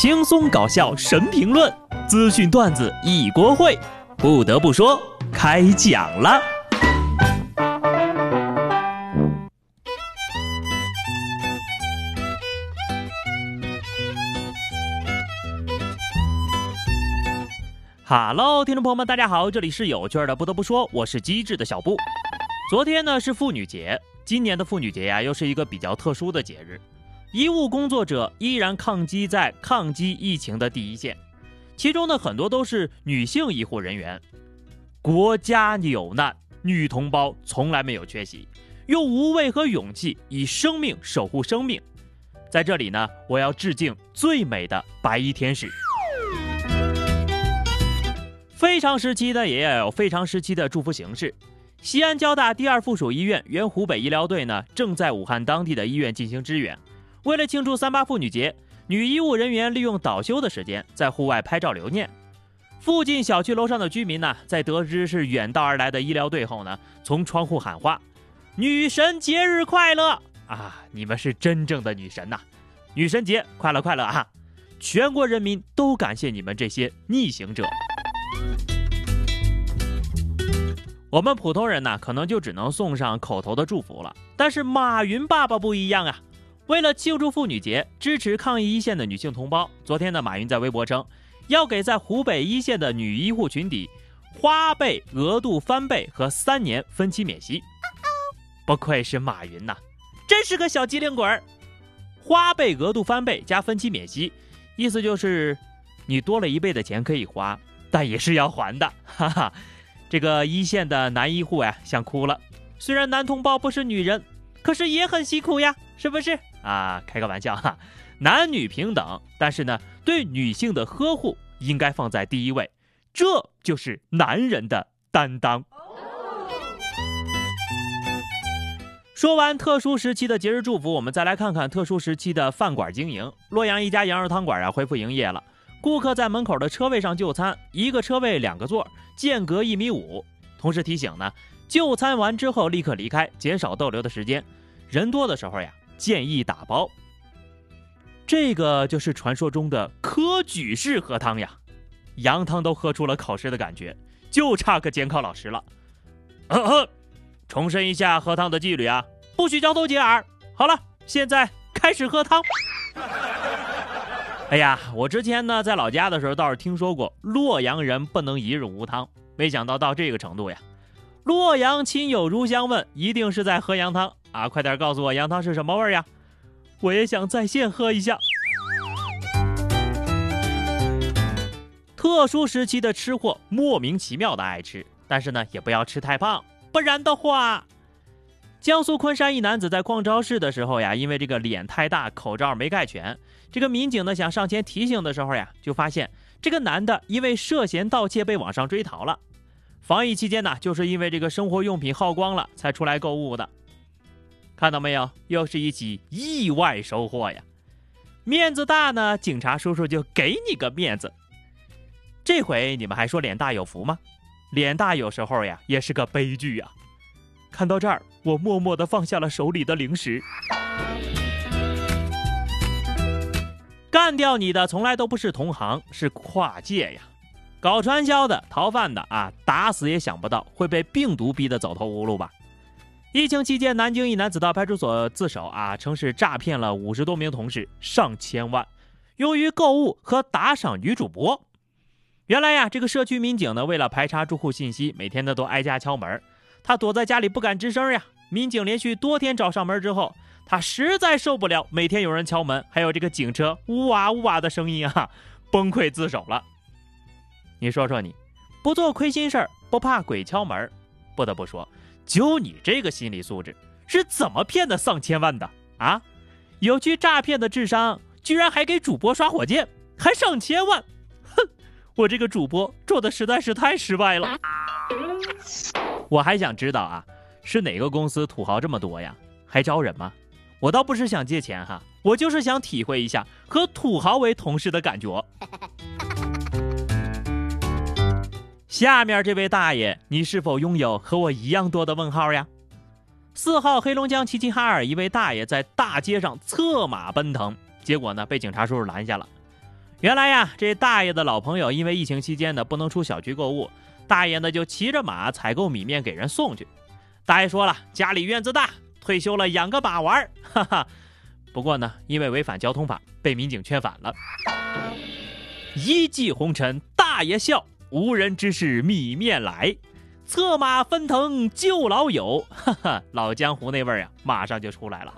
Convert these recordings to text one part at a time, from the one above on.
轻松搞笑神评论，资讯段子一锅烩。不得不说，开讲了。哈喽，听众朋友们，大家好，这里是有趣的。不得不说，我是机智的小布。昨天呢是妇女节，今年的妇女节呀，又是一个比较特殊的节日。医务工作者依然抗击在抗击疫情的第一线，其中呢很多都是女性医护人员。国家有难，女同胞从来没有缺席，用无畏和勇气以生命守护生命。在这里呢，我要致敬最美的白衣天使。非常时期的也要有非常时期的祝福形式。西安交大第二附属医院原湖北医疗队呢，正在武汉当地的医院进行支援。为了庆祝三八妇女节，女医务人员利用倒休的时间在户外拍照留念。附近小区楼上的居民呢，在得知是远道而来的医疗队后呢，从窗户喊话：“女神节日快乐啊！你们是真正的女神呐！女神节快乐快乐啊！全国人民都感谢你们这些逆行者。”我们普通人呢，可能就只能送上口头的祝福了。但是马云爸爸不一样啊！为了庆祝妇女节，支持抗疫一线的女性同胞，昨天呢，马云在微博称，要给在湖北一线的女医护群体花呗额度翻倍和三年分期免息。不愧是马云呐，真是个小机灵鬼儿！花呗额度翻倍加分期免息，意思就是你多了一倍的钱可以花，但也是要还的，哈哈。这个一线的男医护呀，想哭了。虽然男同胞不是女人，可是也很辛苦呀，是不是啊？开个玩笑哈，男女平等，但是呢，对女性的呵护应该放在第一位，这就是男人的担当。说完特殊时期的节日祝福，我们再来看看特殊时期的饭馆经营。洛阳一家羊肉汤馆啊，恢复营业了。顾客在门口的车位上就餐，一个车位两个座，间隔一米五。同时提醒呢，就餐完之后立刻离开，减少逗留的时间。人多的时候呀，建议打包。这个就是传说中的科举式喝汤呀，羊汤都喝出了考试的感觉，就差个监考老师了。呵呵重申一下喝汤的纪律啊，不许交头接耳。好了，现在开始喝汤。哎呀，我之前呢在老家的时候倒是听说过洛阳人不能一日无汤，没想到到这个程度呀！洛阳亲友如相问，一定是在喝羊汤啊！快点告诉我羊汤是什么味儿呀？我也想在线喝一下。特殊时期的吃货莫名其妙的爱吃，但是呢也不要吃太胖，不然的话。江苏昆山一男子在逛超市的时候呀，因为这个脸太大，口罩没盖全。这个民警呢想上前提醒的时候呀，就发现这个男的因为涉嫌盗窃被网上追逃了。防疫期间呢，就是因为这个生活用品耗光了才出来购物的。看到没有，又是一起意外收获呀！面子大呢，警察叔叔就给你个面子。这回你们还说脸大有福吗？脸大有时候呀也是个悲剧呀。看到这儿，我默默地放下了手里的零食。干掉你的从来都不是同行，是跨界呀！搞传销的、逃犯的啊，打死也想不到会被病毒逼得走投无路吧？疫情期间，南京一男子到派出所自首啊，称是诈骗了五十多名同事上千万，用于购物和打赏女主播。原来呀，这个社区民警呢，为了排查住户信息，每天呢都挨家敲门。他躲在家里不敢吱声呀。民警连续多天找上门之后，他实在受不了每天有人敲门，还有这个警车呜哇呜哇的声音啊，崩溃自首了。你说说你，不做亏心事儿，不怕鬼敲门。不得不说，就你这个心理素质，是怎么骗的上千万的啊？有去诈骗的智商，居然还给主播刷火箭，还上千万！哼，我这个主播做的实在是太失败了。我还想知道啊，是哪个公司土豪这么多呀？还招人吗？我倒不是想借钱哈，我就是想体会一下和土豪为同事的感觉。下面这位大爷，你是否拥有和我一样多的问号呀？四号黑龙江齐齐哈尔一位大爷在大街上策马奔腾，结果呢被警察叔叔拦下了。原来呀，这大爷的老朋友因为疫情期间呢不能出小区购物，大爷呢就骑着马采购米面给人送去。大爷说了，家里院子大，退休了养个马玩 哈哈。不过呢，因为违反交通法，被民警劝返了。一骑红尘大爷笑，无人知是米面来。策马奔腾救老友，哈哈，老江湖那味儿呀，马上就出来了。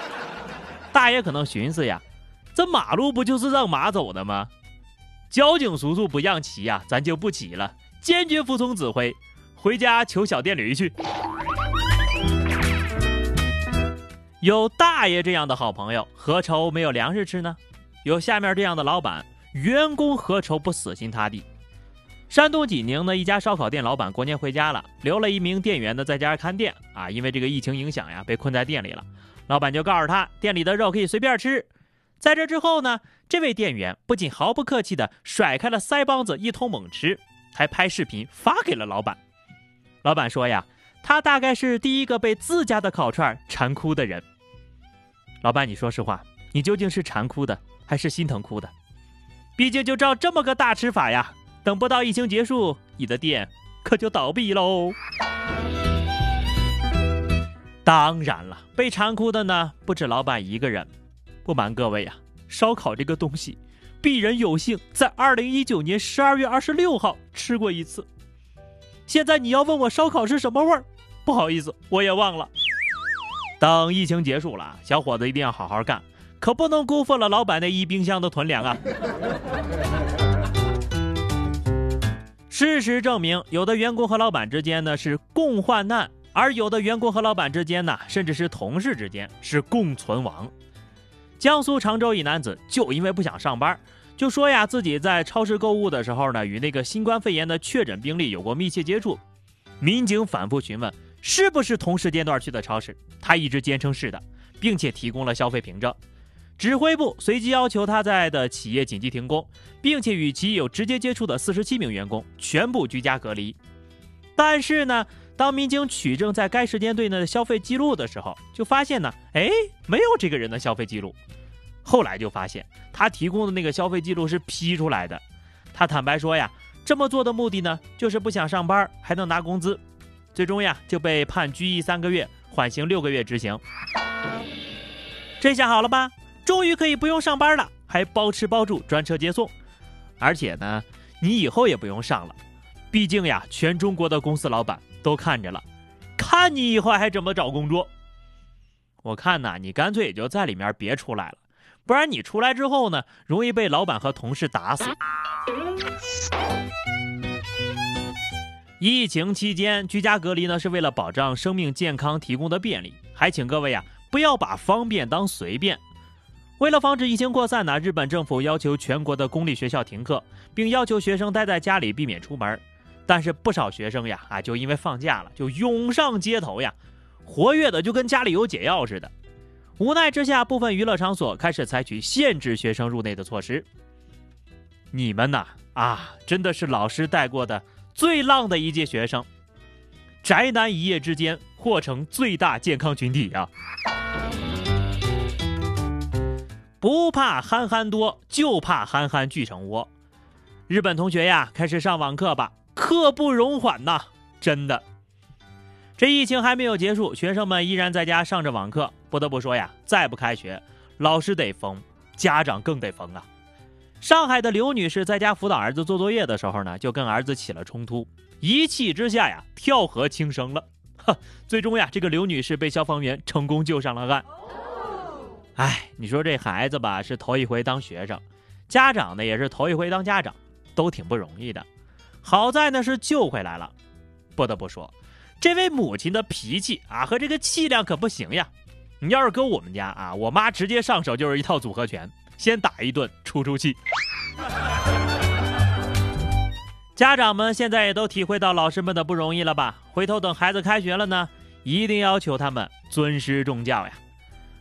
大爷可能寻思呀，这马路不就是让马走的吗？交警叔叔不让骑呀，咱就不骑了，坚决服从指挥，回家求小电驴去。有大爷这样的好朋友，何愁没有粮食吃呢？有下面这样的老板，员工何愁不死心塌地？山东济宁的一家烧烤店老板过年回家了，留了一名店员呢在家看店啊。因为这个疫情影响呀，被困在店里了。老板就告诉他，店里的肉可以随便吃。在这之后呢，这位店员不仅毫不客气地甩开了腮帮子一通猛吃，还拍视频发给了老板。老板说呀，他大概是第一个被自家的烤串馋哭的人。老板，你说实话，你究竟是馋哭的还是心疼哭的？毕竟就照这么个大吃法呀。等不到疫情结束，你的店可就倒闭喽。当然了，被馋哭的呢不止老板一个人。不瞒各位呀，烧烤这个东西，鄙人有幸在二零一九年十二月二十六号吃过一次。现在你要问我烧烤是什么味儿，不好意思，我也忘了。等疫情结束了，小伙子一定要好好干，可不能辜负了老板那一冰箱的囤粮啊。事实证明，有的员工和老板之间呢是共患难，而有的员工和老板之间呢，甚至是同事之间是共存亡。江苏常州一男子就因为不想上班，就说呀自己在超市购物的时候呢，与那个新冠肺炎的确诊病例有过密切接触。民警反复询问是不是同时间段去的超市，他一直坚称是的，并且提供了消费凭证。指挥部随即要求他在的企业紧急停工，并且与其有直接接触的四十七名员工全部居家隔离。但是呢，当民警取证在该时间段的消费记录的时候，就发现呢，哎，没有这个人的消费记录。后来就发现他提供的那个消费记录是 P 出来的。他坦白说呀，这么做的目的呢，就是不想上班还能拿工资。最终呀，就被判拘役三个月，缓刑六个月执行。这下好了吧？终于可以不用上班了，还包吃包住，专车接送，而且呢，你以后也不用上了，毕竟呀，全中国的公司老板都看着了，看你以后还怎么找工作。我看呐，你干脆也就在里面别出来了，不然你出来之后呢，容易被老板和同事打死。疫情期间居家隔离呢，是为了保障生命健康提供的便利，还请各位呀，不要把方便当随便。为了防止疫情扩散呢，日本政府要求全国的公立学校停课，并要求学生待在家里，避免出门。但是不少学生呀，啊，就因为放假了，就涌上街头呀，活跃的就跟家里有解药似的。无奈之下，部分娱乐场所开始采取限制学生入内的措施。你们呐，啊，真的是老师带过的最浪的一届学生，宅男一夜之间或成最大健康群体呀。不怕憨憨多，就怕憨憨聚成窝。日本同学呀，开始上网课吧，刻不容缓呐！真的，这疫情还没有结束，学生们依然在家上着网课。不得不说呀，再不开学，老师得疯，家长更得疯啊！上海的刘女士在家辅导儿子做作业的时候呢，就跟儿子起了冲突，一气之下呀，跳河轻生了。哈，最终呀，这个刘女士被消防员成功救上了岸。哎，你说这孩子吧是头一回当学生，家长呢也是头一回当家长，都挺不容易的。好在呢是救回来了。不得不说，这位母亲的脾气啊和这个气量可不行呀。你要是搁我们家啊，我妈直接上手就是一套组合拳，先打一顿出出气。家长们现在也都体会到老师们的不容易了吧？回头等孩子开学了呢，一定要求他们尊师重教呀。